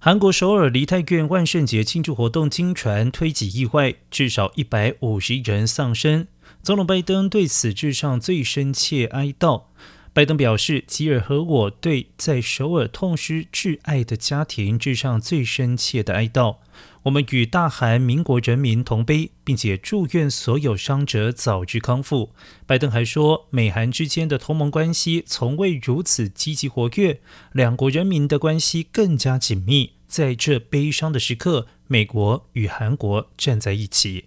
韩国首尔梨泰院万圣节庆祝活动经传推挤意外，至少一百五十人丧生。总统拜登对此致上最深切哀悼。拜登表示：“吉尔和我对在首尔痛失挚爱的家庭致上最深切的哀悼。我们与大韩民国人民同悲，并且祝愿所有伤者早日康复。”拜登还说：“美韩之间的同盟关系从未如此积极活跃，两国人民的关系更加紧密。在这悲伤的时刻，美国与韩国站在一起。”